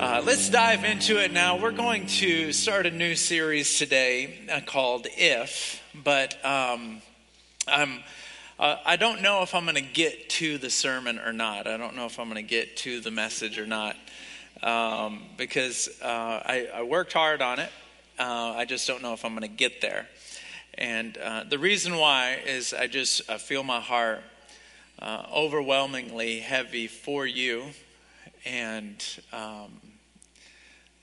Uh, let's dive into it now. We're going to start a new series today uh, called If, but um, I'm. Uh, I don't know if I'm going to get to the sermon or not. I don't know if I'm going to get to the message or not um, because uh, I, I, worked hard on it. Uh, I just don't know if I'm going to get there. And uh, the reason why is I just feel my heart overwhelmingly heavy for you and um,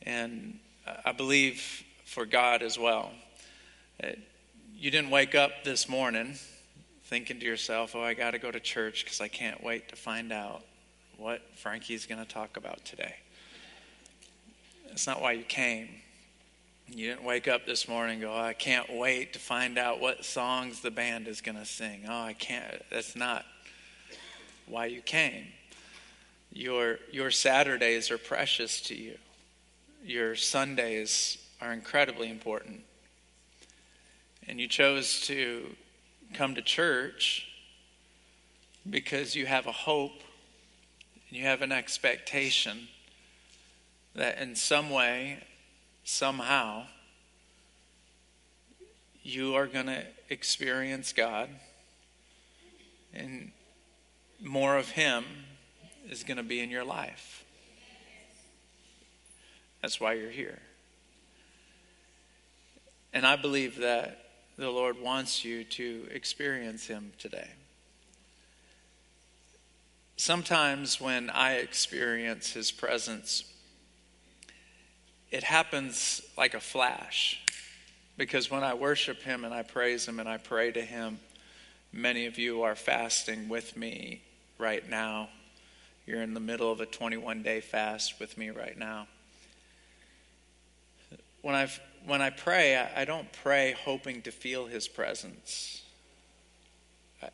and I believe for God as well. Uh, you didn't wake up this morning thinking to yourself, "Oh, I got to go to church because I can't wait to find out what Frankie's going to talk about today." That's not why you came. You didn't wake up this morning go, oh, I can't wait to find out what songs the band is going to sing. Oh, I can't. That's not why you came. Your, your Saturdays are precious to you. Your Sundays are incredibly important. And you chose to come to church because you have a hope and you have an expectation that in some way, somehow, you are going to experience God and more of Him is going to be in your life. That's why you're here. And I believe that the Lord wants you to experience Him today. Sometimes when I experience His presence, it happens like a flash. Because when I worship Him and I praise Him and I pray to Him, many of you are fasting with me right now you're in the middle of a 21 day fast with me right now. When, i when I pray, I, I, don't pray hoping to feel his presence. I,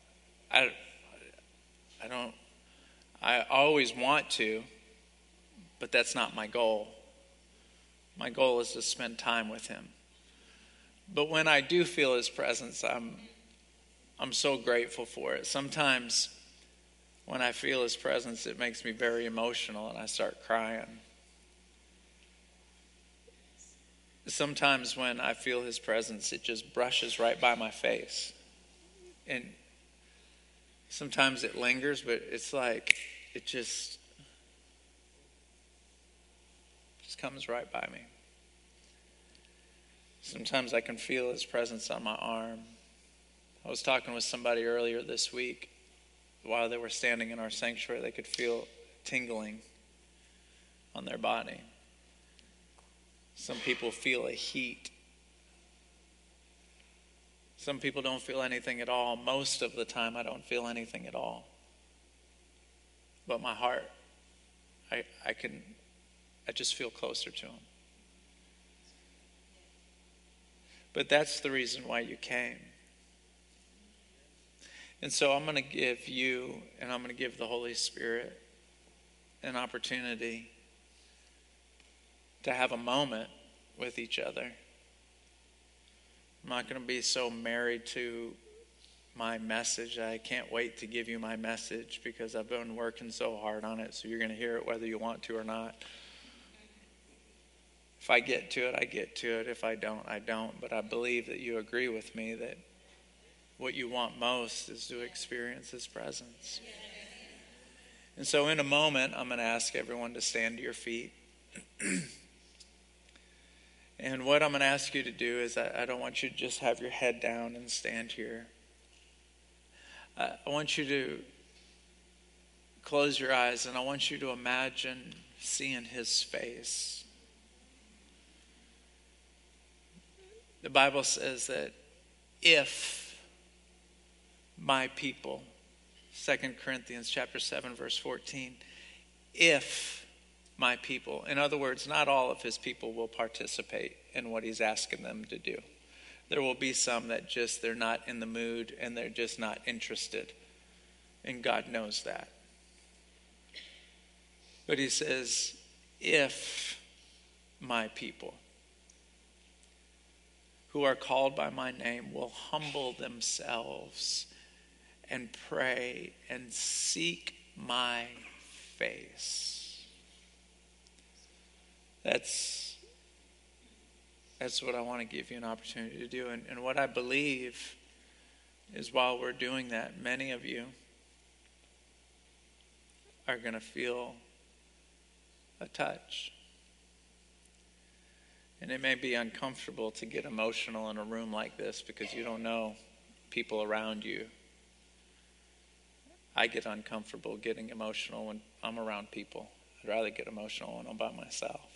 I, I don't, I always want to, but that's not my goal. My goal is to spend time with him. But when I do feel his presence, I'm, I'm so grateful for it. Sometimes when I feel his presence, it makes me very emotional and I start crying. Sometimes when I feel his presence, it just brushes right by my face. And sometimes it lingers, but it's like it just just comes right by me. Sometimes I can feel his presence on my arm. I was talking with somebody earlier this week while they were standing in our sanctuary, they could feel tingling on their body. Some people feel a heat. Some people don't feel anything at all. Most of the time, I don't feel anything at all. But my heart, I, I can, I just feel closer to Him. But that's the reason why you came. And so I'm going to give you and I'm going to give the Holy Spirit an opportunity to have a moment with each other. I'm not going to be so married to my message. I can't wait to give you my message because I've been working so hard on it. So you're going to hear it whether you want to or not. If I get to it, I get to it. If I don't, I don't. But I believe that you agree with me that what you want most is to experience His presence. And so, in a moment, I'm going to ask everyone to stand to your feet. and what I'm going to ask you to do is, I, I, don't want you to just have your head down and stand here. I, I want you to close your eyes and I want you to imagine seeing His face. The Bible says that if my people. 2 Corinthians chapter 7 verse 14. If my people. In other words, not all of his people will participate in what he's asking them to do. There will be some that just they're not in the mood and they're just not interested. And God knows that. But he says, if my people who are called by my name will humble themselves and pray and seek my face. That's that's what I want to give you an opportunity to do. And, and what I believe is while we're doing that, many of you are going to feel a touch. And it may be uncomfortable to get emotional in a room like this because you don't know people around you. I get uncomfortable getting emotional when I'm around people. I'd rather get emotional when I'm by myself.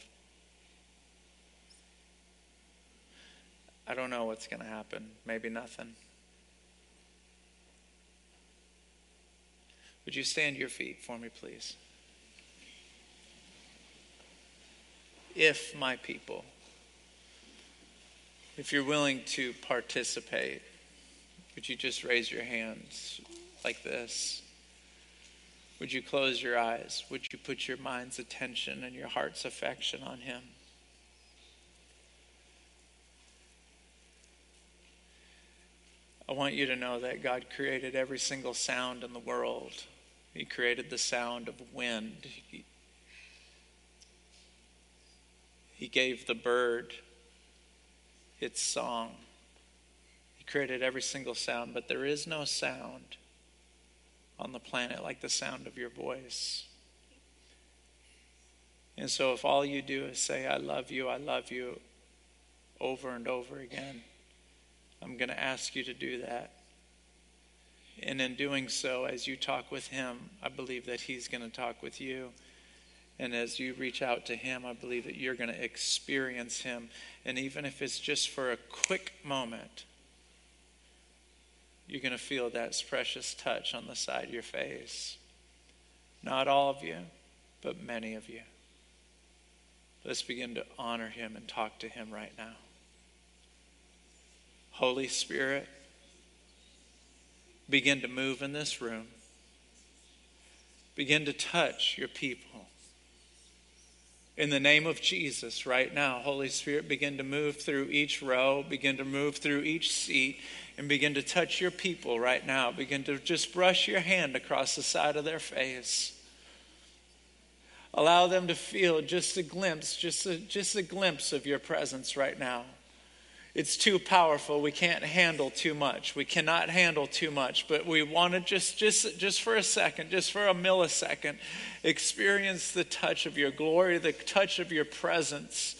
I don't know what's going to happen. Maybe nothing. Would you stand your feet for me, please? If my people, if you're willing to participate, would you just raise your hands like this? Would you close your eyes? Would you put your mind's attention and your heart's affection on Him? I want you to know that God created every single sound in the world. He created the sound of wind. He, he gave the bird its song. He created every single sound, but there is no sound on the planet like the sound of your voice. And so, if all you do is say, I love you, I love you, over and over again, I'm going to ask you to do that. And in doing so, as you talk with Him, I believe that He's going to talk with you. And as you reach out to Him, I believe that you're going to experience Him. And even if it's just for a quick moment, you're going to feel that precious touch on the side of your face. Not all of you, but many of you. Let's begin to honor Him and talk to Him right now. Holy Spirit, begin to move in this room. Begin to touch your people. In the name of Jesus, right now, Holy Spirit, begin to move through each row, begin to move through each seat, and begin to touch your people right now. Begin to just brush your hand across the side of their face. Allow them to feel just a glimpse, just a, just a glimpse of your presence right now it's too powerful. We can't handle too much. We cannot handle too much. But we want to just, just, just for a second, just for a millisecond, experience the touch of your glory, the touch of your presence.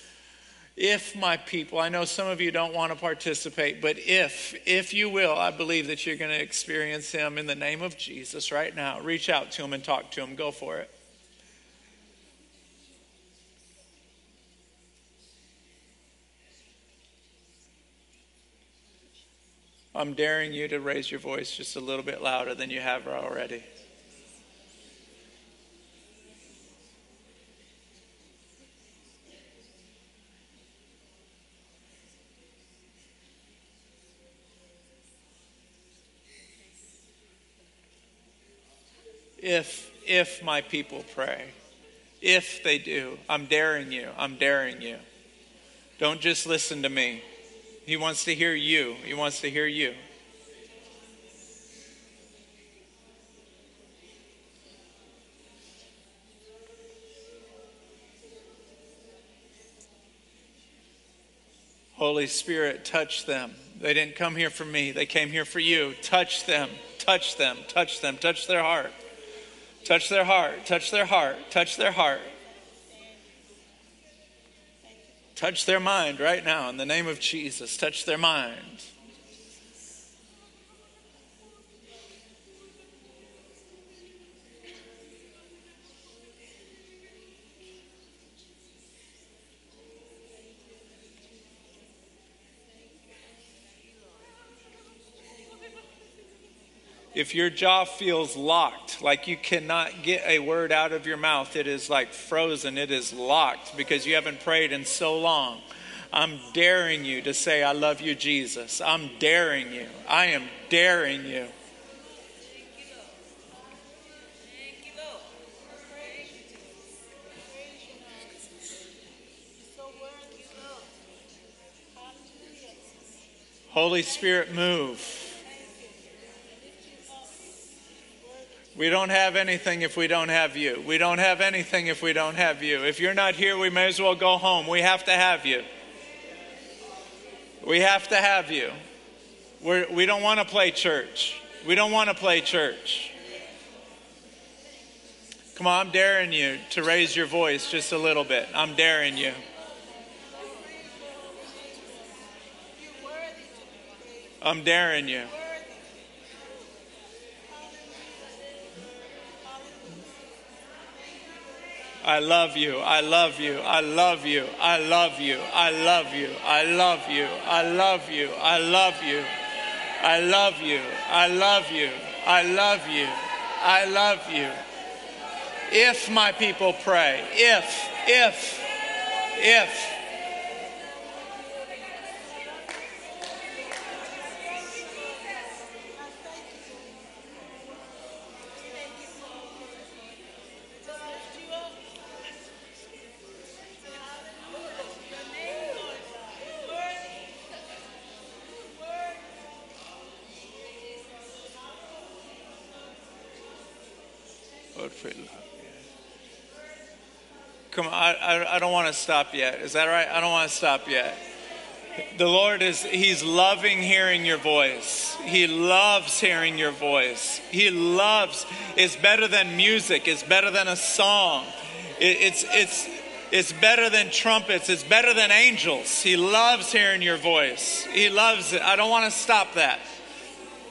If my people, I know some of you don't want to participate, but if, if you will, I believe that you're going to experience Him in the name of Jesus right now. Reach out to Him and talk to Him. Go for it. I'm daring you to raise your voice just a little bit louder than you have already. If if my people pray, if they do, I'm daring you. I'm daring you. Don't just listen to me. He wants to hear you. He wants to hear you. Holy Spirit, touch them. They didn't come here for me, they came here for you. Touch them, touch them, touch them, touch their heart. Touch their heart, touch their heart, touch their heart. Touch their mind right now in the name of Jesus. Touch their mind. If your jaw feels locked, like you cannot get a word out of your mouth, it is like frozen, it is locked because you haven't prayed in so long. I'm daring you to say, I love you, Jesus. I'm daring you. I am daring you. Holy Spirit, move. We don't have anything if we don't have you. We don't have anything if we don't have you. If you're not here, we may as well go home. We have to have you. We have to have you. We're, we don't want to play church. We don't want to play church. Come on, I'm daring you to raise your voice just a little bit. I'm daring you. I'm daring you. I love you. I love you. I love you. I love you. I love you. I love you. I love you. I love you. I love you. I love you. I love you. I love you. If my people pray, if, if, if. Come on, I, I, I don't want to stop yet. Is that right? I don't want to stop yet. The Lord is, He's loving hearing your voice. He loves hearing your voice. He loves, it's better than music, it's better than a song. It, it's, it's, it's better than trumpets, it's better than angels. He loves hearing your voice. He loves it. I don't want to stop that.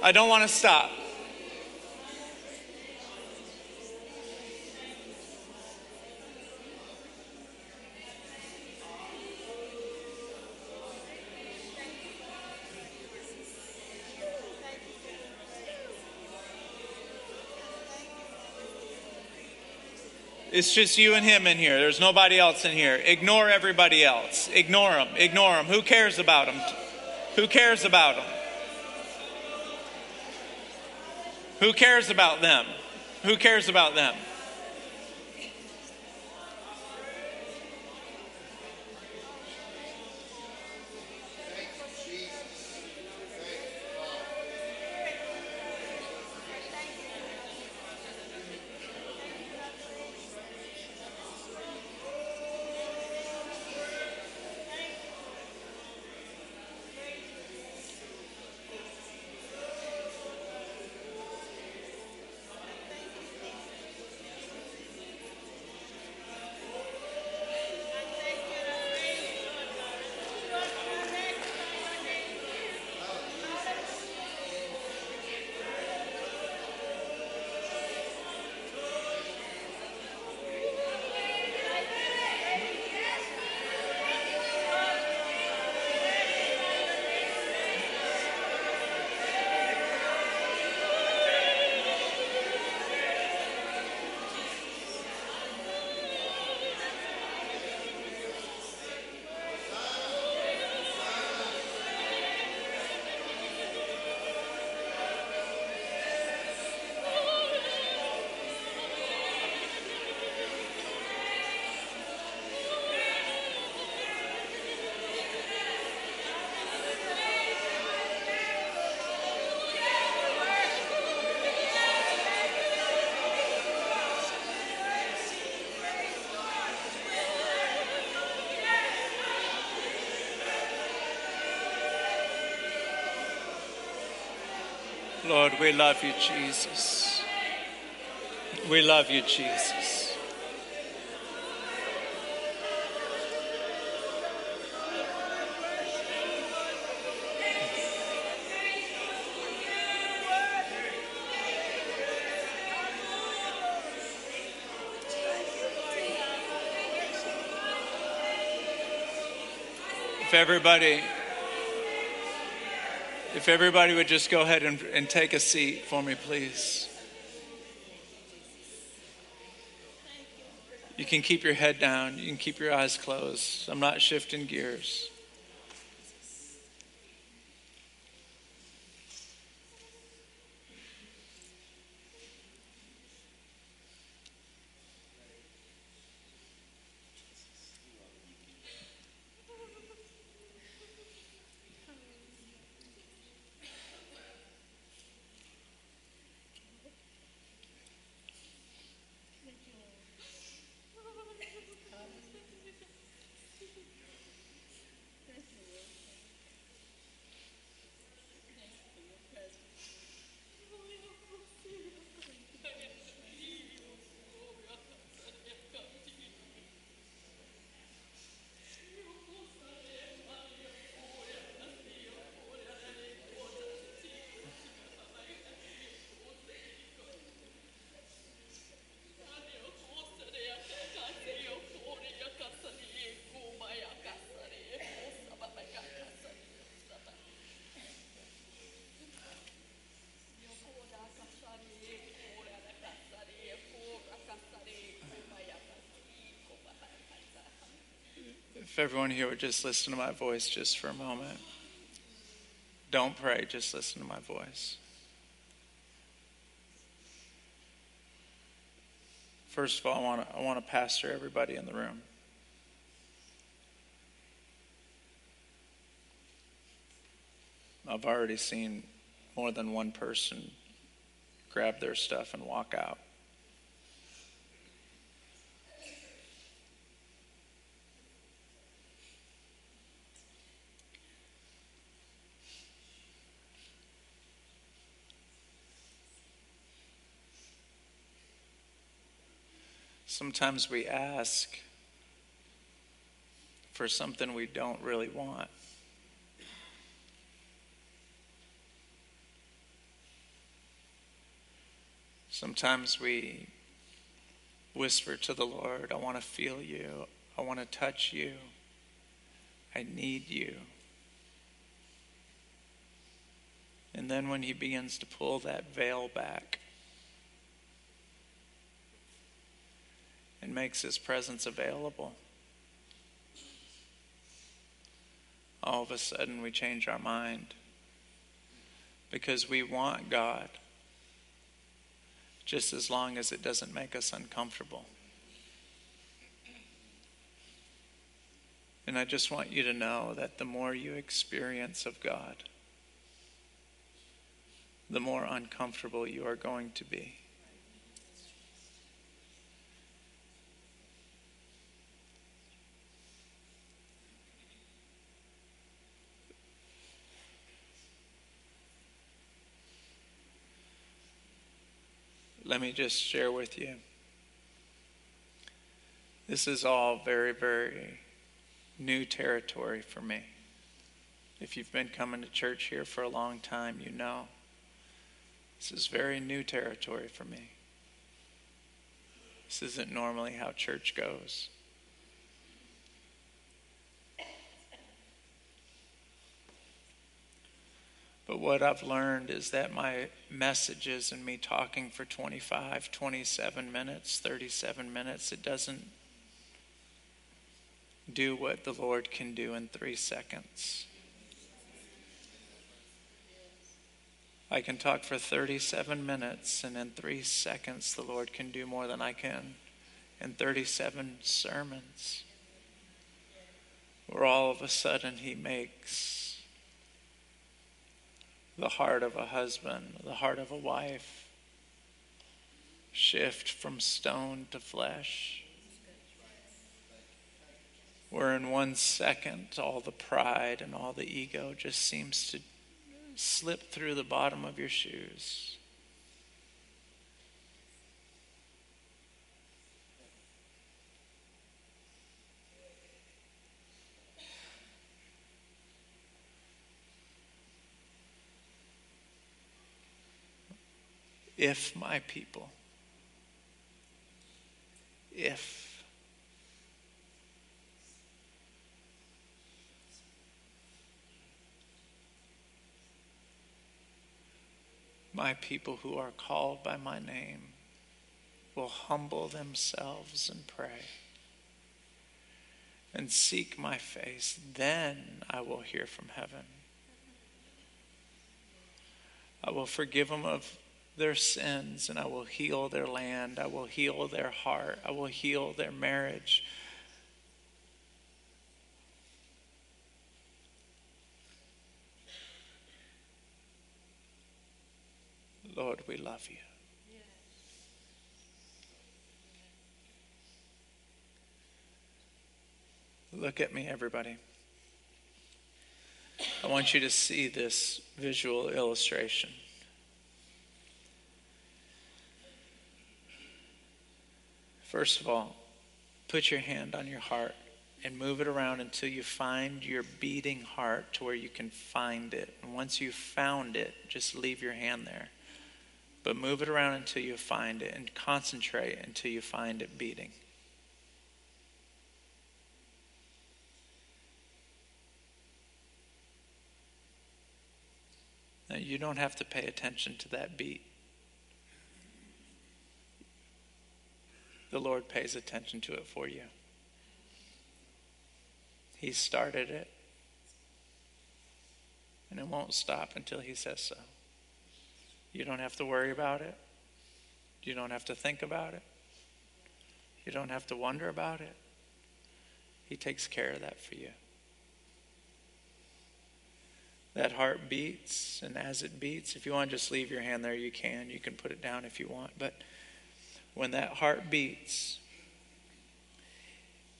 I don't want to stop. It's just you and him in here. There's nobody else in here. Ignore everybody else. Ignore them. Ignore them. Who cares about them? Who cares about them? Who cares about them? Who cares about them? Lord, we love you, Jesus. We love you, Jesus. If everybody if everybody would just go ahead and, and take a seat for me, please. You can keep your head down. You can keep your eyes closed. I'm not shifting gears. If everyone here would just listen to my voice just for a moment. Don't pray, just listen to my voice. First of all, I want to, I want to pastor everybody in the room. I've already seen more than one person grab their stuff and walk out. Sometimes we ask for something we don't really want. Sometimes we whisper to the Lord, I want to feel you. I want to touch you. I need you. And then when He begins to pull that veil back, and makes his presence available. All of a sudden, we change our mind because we want God just as long as it doesn't make us uncomfortable. And I just want you to know that the more you experience of God, the more uncomfortable you are going to be. Let me just share with you. This is all very, very new territory for me. If you've been coming to church here for a long time, you know. This is very new territory for me. This isn't normally how church goes. But what I've learned is that my messages and me talking for 25, 27 minutes, 37 minutes, it doesn't do what the Lord can do in three seconds. I can talk for 37 minutes, and in three seconds, the Lord can do more than I can in 37 sermons. Where all of a sudden, He makes the heart of a husband, the heart of a wife shift from stone to flesh. Where in one second, all the pride and all the ego just seems to slip through the bottom of your shoes. If my people, if my people who are called by my name will humble themselves and pray and seek my face, then I will hear from heaven. I will forgive them of their sins and I will heal their land. I will heal their heart. I will heal their marriage. Lord, we love you. Look at me, everybody. I want you to see this visual illustration. First of all, put your hand on your heart and move it around until you find your beating heart to where you can find it. And once you've found it, just leave your hand there. But move it around until you find it and concentrate until you find it beating. Now, you don't have to pay attention to that beat. The Lord pays attention to it for you. He started it. And it won't stop until He says so. You don't have to worry about it. You don't have to think about it. You don't have to wonder about it. He takes care of that for you. That heart beats, and as it beats, if you want to just leave your hand there, you can. You can put it down if you want. But when that heart beats,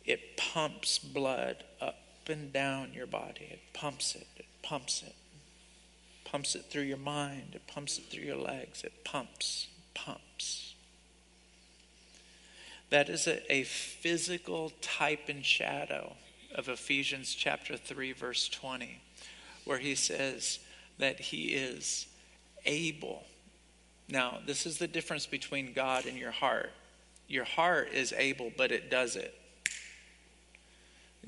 it pumps blood up and down your body. It pumps it, it pumps it. Pumps it through your mind, it pumps it through your legs. It pumps, pumps. That is a, a physical type and shadow of Ephesians chapter 3, verse 20, where he says that he is able. Now, this is the difference between God and your heart. Your heart is able, but it does it.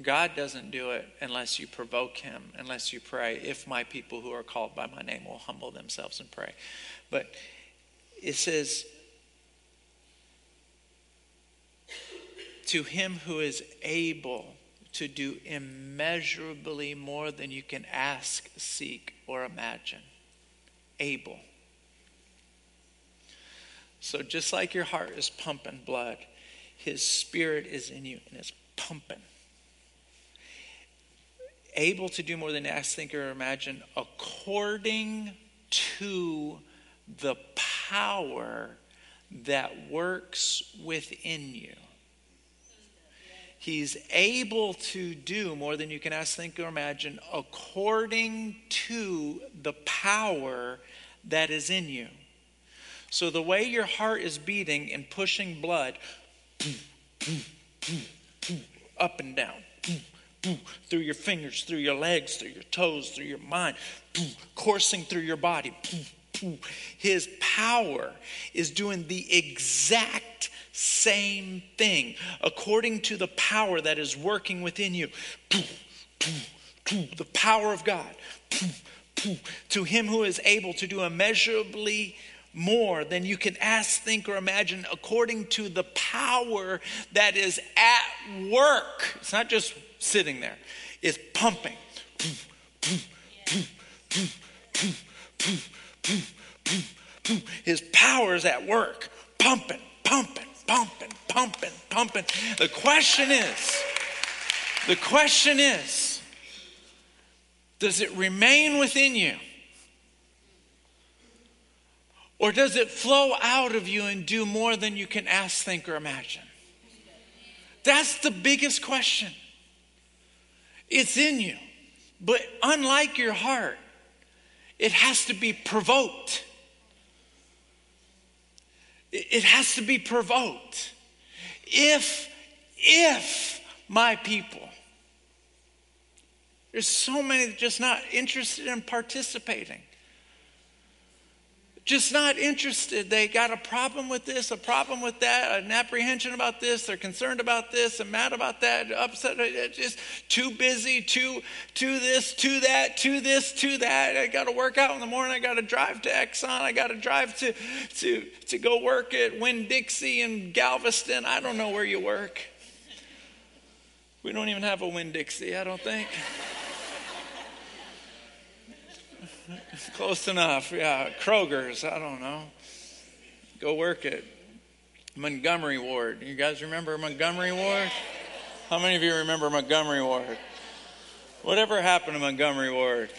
God doesn't do it unless you provoke him, unless you pray. If my people who are called by my name will humble themselves and pray. But it says, to him who is able to do immeasurably more than you can ask, seek, or imagine. Able. So, just like your heart is pumping blood, his spirit is in you and is pumping. Able to do more than ask, think, or imagine according to the power that works within you. He's able to do more than you can ask, think, or imagine according to the power that is in you. So, the way your heart is beating and pushing blood up and down, through your fingers, through your legs, through your toes, through your mind, coursing through your body, his power is doing the exact same thing according to the power that is working within you. The power of God. To him who is able to do immeasurably more than you can ask, think, or imagine, according to the power that is at work. It's not just sitting there, it's pumping. His power is at work, pumping, pumping, pumping, pumping, pumping. The question is, the question is, does it remain within you? Or does it flow out of you and do more than you can ask, think, or imagine? That's the biggest question. It's in you. But unlike your heart, it has to be provoked. It has to be provoked. If, if my people, there's so many just not interested in participating just not interested. They got a problem with this, a problem with that, an apprehension about this, they're concerned about this, and mad about that, upset, uh, uh, just too busy, too, to this, to that, to this, to that. I got to work out in the morning. I got to drive to Exxon. I got to drive to, to, to go work at Winn Dixie in Galveston. I don't know where you work. We don't even have a Winn Dixie, I don't think. Close enough. Yeah, Kroger's. I don't know. Go work at Montgomery Ward. You guys remember Montgomery Ward? How many of you remember Montgomery Ward? Whatever happened to Montgomery Ward?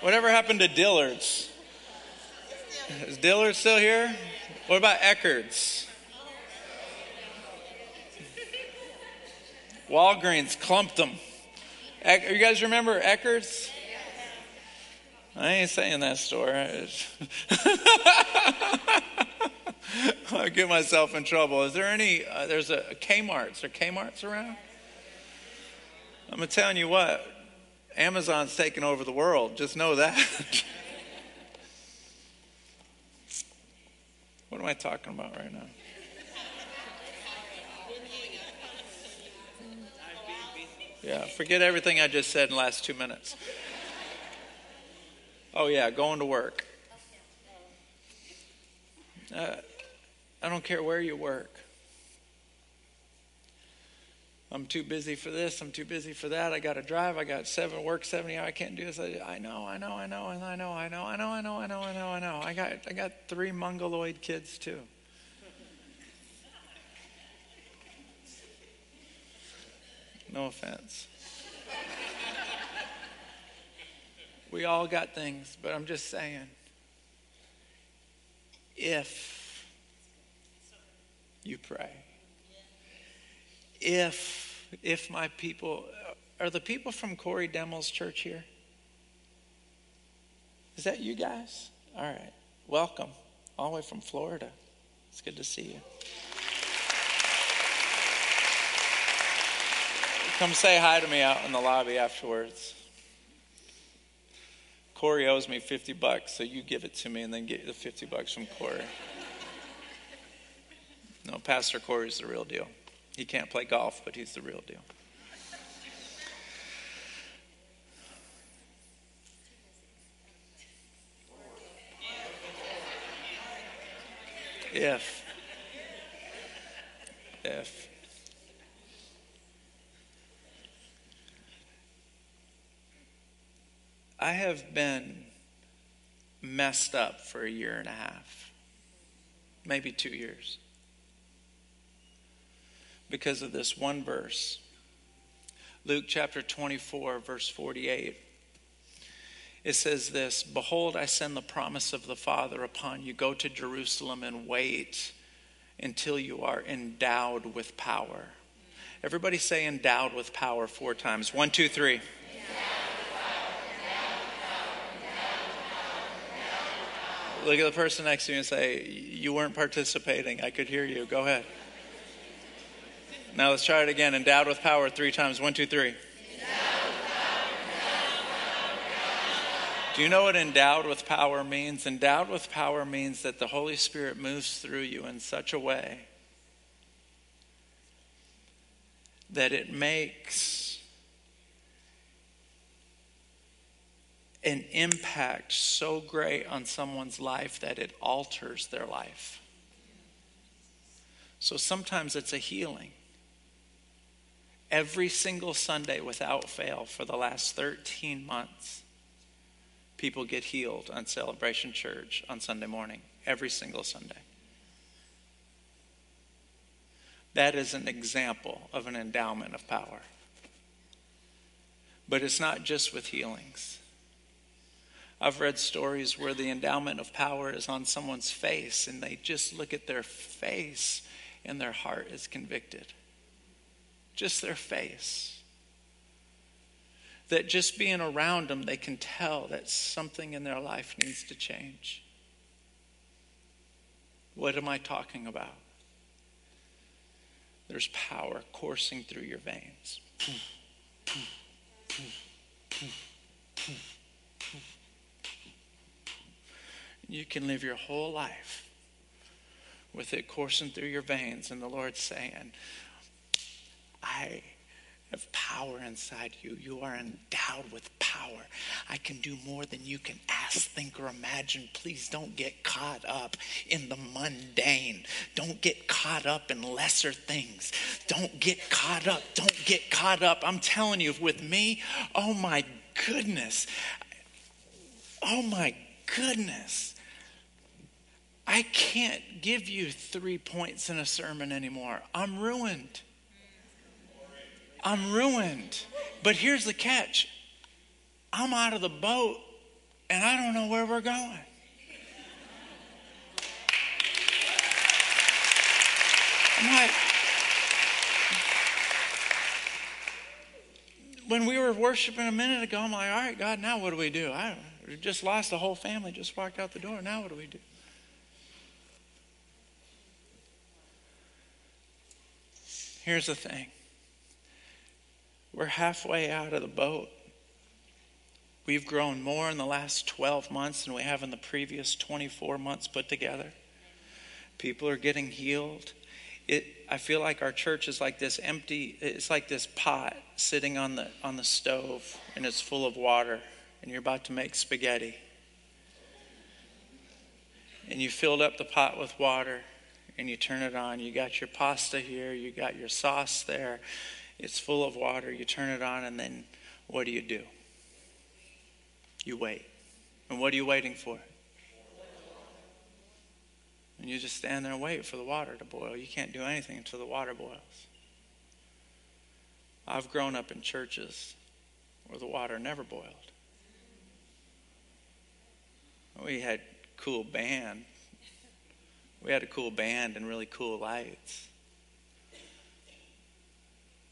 Whatever happened to Dillard's? Is Dillard still here? What about Eckerd's? Walgreens clumped them. You guys remember Eckerd's? I ain't saying that story. I get myself in trouble. Is there any? Uh, there's a, a Kmart's. Are Kmart's around? I'm telling you what. Amazon's taking over the world. Just know that. what am I talking about right now? Yeah, forget everything I just said in the last two minutes. Oh, yeah, going to work. Uh, I don't care where you work. I'm too busy for this. I'm too busy for that. I got to drive. I got seven work seventy. I can't do this. I, I know. I know. I know. And I know. I know. I know. I know. I know. I know. I know. I got. I got three mongoloid kids too. No offense. We all got things, but I'm just saying. If you pray if if my people are the people from Corey Demel's church here? Is that you guys? All right. Welcome. All the way from Florida. It's good to see you. Come say hi to me out in the lobby afterwards. Corey owes me 50 bucks, so you give it to me and then get the 50 bucks from Corey. No, Pastor Corey's the real deal. He can't play golf, but he's the real deal. If, if, I have been messed up for a year and a half, maybe two years because of this one verse. Luke chapter 24, verse 48. It says this Behold, I send the promise of the Father upon you. Go to Jerusalem and wait until you are endowed with power. Everybody say endowed with power four times. One, two, three. Look at the person next to you and say, You weren't participating. I could hear you. Go ahead. Now let's try it again. Endowed with power three times. One, two, three. Do you know what endowed with power means? Endowed with power means that the Holy Spirit moves through you in such a way that it makes an impact so great on someone's life that it alters their life. So sometimes it's a healing every single Sunday without fail for the last 13 months. People get healed on Celebration Church on Sunday morning, every single Sunday. That is an example of an endowment of power. But it's not just with healings. I've read stories where the endowment of power is on someone's face and they just look at their face and their heart is convicted just their face. That just being around them, they can tell that something in their life needs to change. What am I talking about? There's power coursing through your veins. You can live your whole life with it coursing through your veins, and the Lord's saying, I have power inside you. You are endowed with power. I can do more than you can ask, think, or imagine. Please don't get caught up in the mundane. Don't get caught up in lesser things. Don't get caught up. Don't get caught up. I'm telling you, with me, oh my goodness. Oh my goodness. I can't give you three points in a sermon anymore. I'm ruined. I'm ruined. But here's the catch I'm out of the boat and I don't know where we're going. I'm like, when we were worshiping a minute ago, I'm like, all right, God, now what do we do? I just lost the whole family, just walked out the door. Now what do we do? Here's the thing we're halfway out of the boat. We've grown more in the last 12 months than we have in the previous 24 months put together. People are getting healed. It, I feel like our church is like this empty, it's like this pot sitting on the, on the stove and it's full of water and you're about to make spaghetti. And you filled up the pot with water and you turn it on. You got your pasta here, you got your sauce there, it's full of water. You turn it on, and then what do you do? You wait. And what are you waiting for? And you just stand there and wait for the water to boil. You can't do anything until the water boils. I've grown up in churches where the water never boiled. We had cool band. We had a cool band and really cool lights.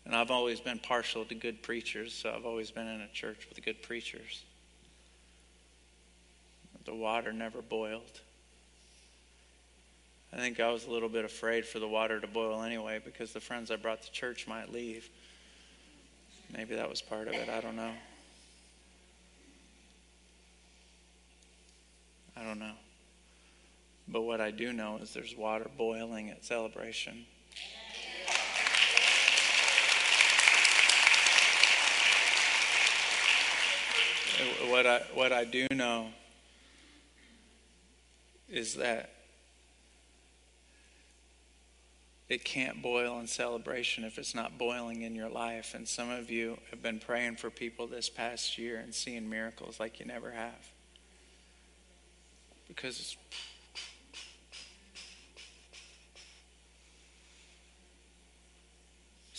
And I've always been partial to good preachers, so I've always been in a church with good preachers. The water never boiled. I think I was a little bit afraid for the water to boil anyway because the friends I brought to church might leave. Maybe that was part of it. I don't know. I don't know. But what I do know is there's water boiling at celebration. What I, what I do know is that it can't boil in celebration if it's not boiling in your life. And some of you have been praying for people this past year and seeing miracles like you never have. Because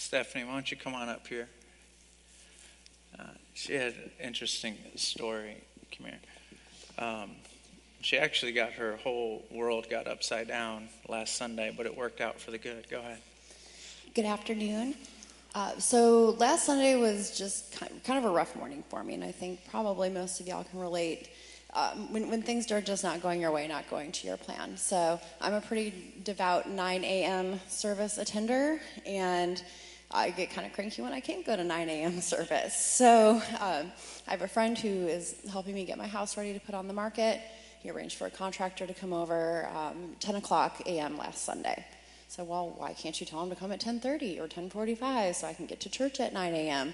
Stephanie, why don't you come on up here? Uh, she had an interesting story. Come here. Um, she actually got her whole world got upside down last Sunday, but it worked out for the good. Go ahead. Good afternoon. Uh, so last Sunday was just kind of a rough morning for me, and I think probably most of y'all can relate. Um, when, when things are just not going your way, not going to your plan. So I'm a pretty devout 9 a.m. service attender, and I get kind of cranky when I can't go to 9 a.m. service. So um, I have a friend who is helping me get my house ready to put on the market. He arranged for a contractor to come over um, 10 o'clock a.m. last Sunday. So, well, why can't you tell him to come at 10:30 or 10:45 so I can get to church at 9 a.m.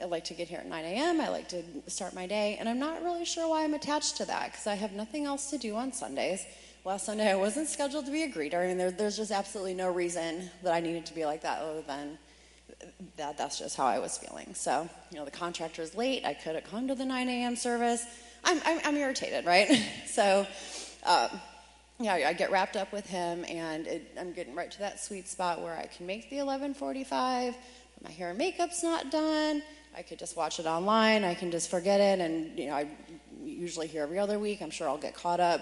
I like to get here at 9 a.m. I like to start my day, and I'm not really sure why I'm attached to that because I have nothing else to do on Sundays. Last Sunday I wasn't scheduled to be a greeter, and there, there's just absolutely no reason that I needed to be like that other than that that's just how I was feeling. So, you know, the contractor contractor's late. I could have come to the 9 a.m. service. I'm, I'm, I'm irritated, right? so, um, yeah, I get wrapped up with him, and it, I'm getting right to that sweet spot where I can make the 11:45. My hair and makeup's not done. I could just watch it online. I can just forget it, and you know, I usually here every other week. I'm sure I'll get caught up.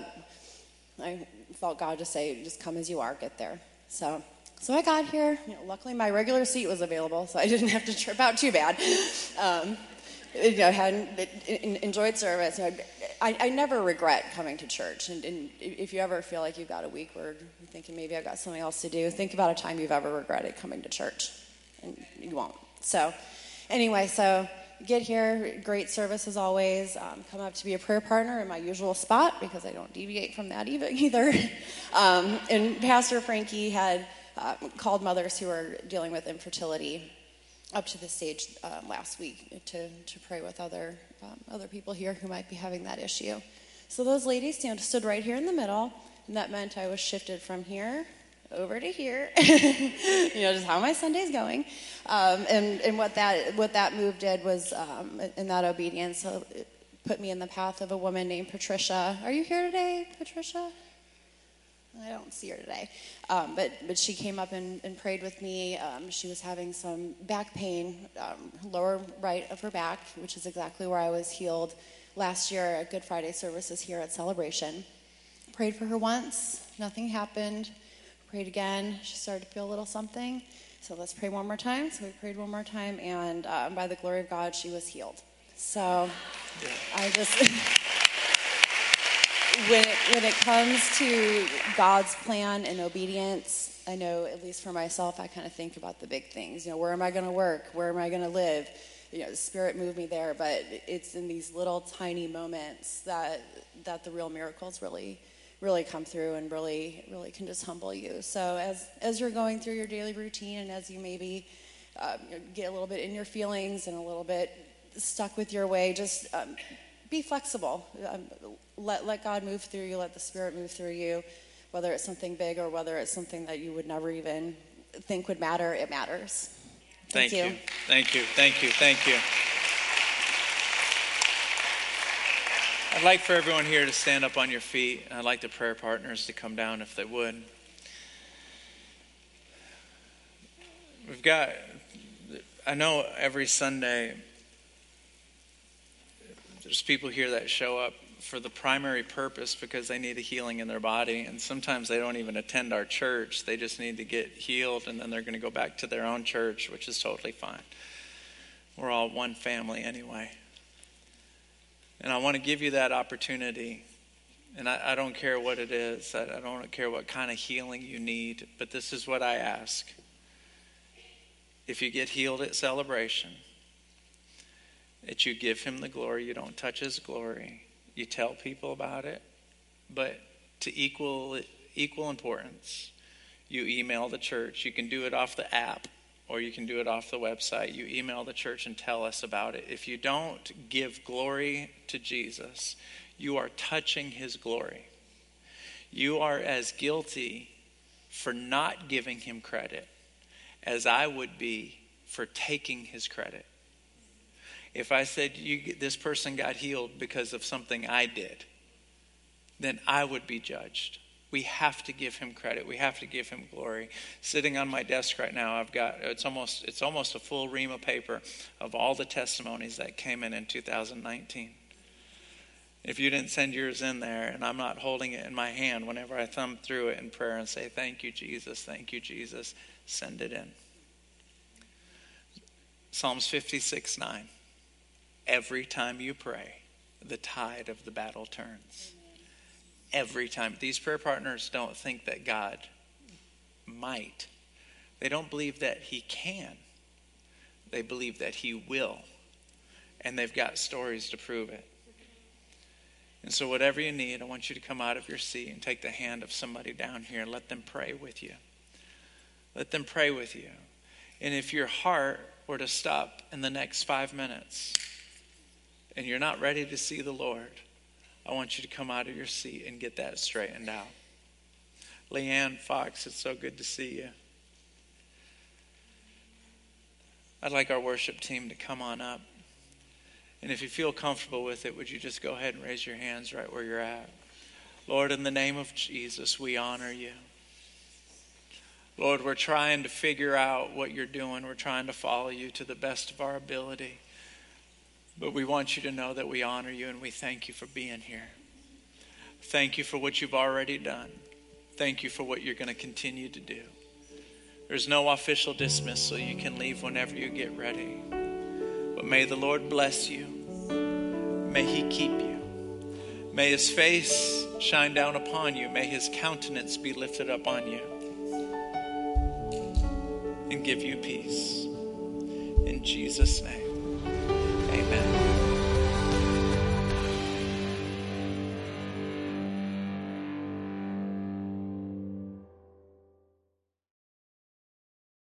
I felt God to say, "Just come as you are. Get there." So so I got here. You know, luckily, my regular seat was available, so I didn't have to trip out too bad. Um, you know, enjoyed service. Know, I, I, never regret coming to church. And, and, if you ever feel like you've got a week where you're thinking maybe I've got something else to do, think about a time you've ever regretted coming to church, and you won't. So, anyway, so get here, great service as always. Um, come up to be a prayer partner in my usual spot because I don't deviate from that either. Um, and Pastor Frankie had uh, called mothers who are dealing with infertility up to the stage uh, last week to, to pray with other, um, other people here who might be having that issue. So those ladies know, stood right here in the middle, and that meant I was shifted from here over to here. you know, just how my Sunday's going. Um, and and what, that, what that move did was, um, in that obedience, put me in the path of a woman named Patricia. Are you here today, Patricia? I don't see her today. Um, but, but she came up and, and prayed with me. Um, she was having some back pain, um, lower right of her back, which is exactly where I was healed last year at Good Friday services here at Celebration. Prayed for her once, nothing happened. Prayed again, she started to feel a little something. So let's pray one more time. So we prayed one more time, and uh, by the glory of God, she was healed. So yeah. I just. when it, when it comes to God's plan and obedience, I know at least for myself, I kind of think about the big things. You know, where am I going to work? Where am I going to live? You know, the Spirit moved me there, but it's in these little tiny moments that that the real miracles really really come through and really really can just humble you. So as as you're going through your daily routine and as you maybe um, get a little bit in your feelings and a little bit stuck with your way, just um, be flexible. Um, let, let God move through you, let the Spirit move through you, whether it's something big or whether it's something that you would never even think would matter, it matters. Thank, Thank you. you. Thank you. Thank you. Thank you. I'd like for everyone here to stand up on your feet. I'd like the prayer partners to come down if they would. We've got, I know every Sunday there's people here that show up for the primary purpose because they need a healing in their body. And sometimes they don't even attend our church. They just need to get healed and then they're going to go back to their own church, which is totally fine. We're all one family anyway. And I want to give you that opportunity. And I, I don't care what it is, I, I don't care what kind of healing you need, but this is what I ask. If you get healed at celebration, that you give him the glory, you don't touch his glory, you tell people about it, but to equal equal importance, you email the church. You can do it off the app or you can do it off the website. You email the church and tell us about it. If you don't give glory to Jesus, you are touching his glory. You are as guilty for not giving him credit as I would be for taking his credit. If I said you, this person got healed because of something I did, then I would be judged. We have to give him credit. We have to give him glory. Sitting on my desk right now, I've got it's almost it's almost a full ream of paper of all the testimonies that came in in 2019. If you didn't send yours in there, and I'm not holding it in my hand whenever I thumb through it in prayer and say, Thank you, Jesus, thank you, Jesus, send it in. Psalms 56 9. Every time you pray, the tide of the battle turns. Every time. These prayer partners don't think that God might, they don't believe that He can, they believe that He will. And they've got stories to prove it. And so, whatever you need, I want you to come out of your seat and take the hand of somebody down here and let them pray with you. Let them pray with you. And if your heart were to stop in the next five minutes and you're not ready to see the Lord, I want you to come out of your seat and get that straightened out. Leanne Fox, it's so good to see you. I'd like our worship team to come on up. And if you feel comfortable with it, would you just go ahead and raise your hands right where you're at? Lord, in the name of Jesus, we honor you. Lord, we're trying to figure out what you're doing. We're trying to follow you to the best of our ability. But we want you to know that we honor you and we thank you for being here. Thank you for what you've already done. Thank you for what you're going to continue to do. There's no official dismissal. You can leave whenever you get ready. But may the Lord bless you. May he keep you. May his face shine down upon you. May his countenance be lifted up on you and give you peace. In Jesus' name. Amen.